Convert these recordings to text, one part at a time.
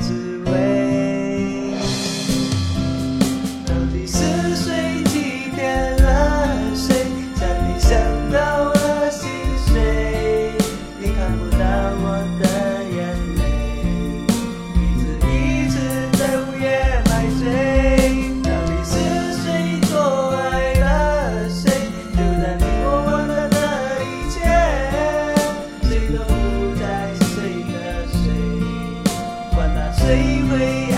Gi 卑微。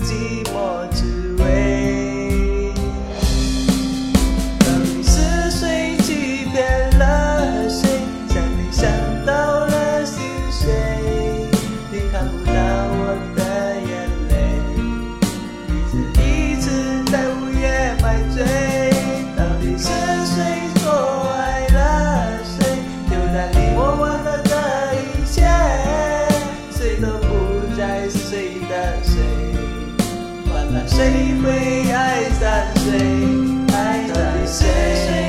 寂寞滋味。到底是谁欺骗了谁？想你想到了心碎，你看不到我的眼泪。一次一次在午夜买醉。到底是谁错爱了谁？丢掉你我万分的一切。谁都不再是谁的谁。谁会爱上谁爱上谁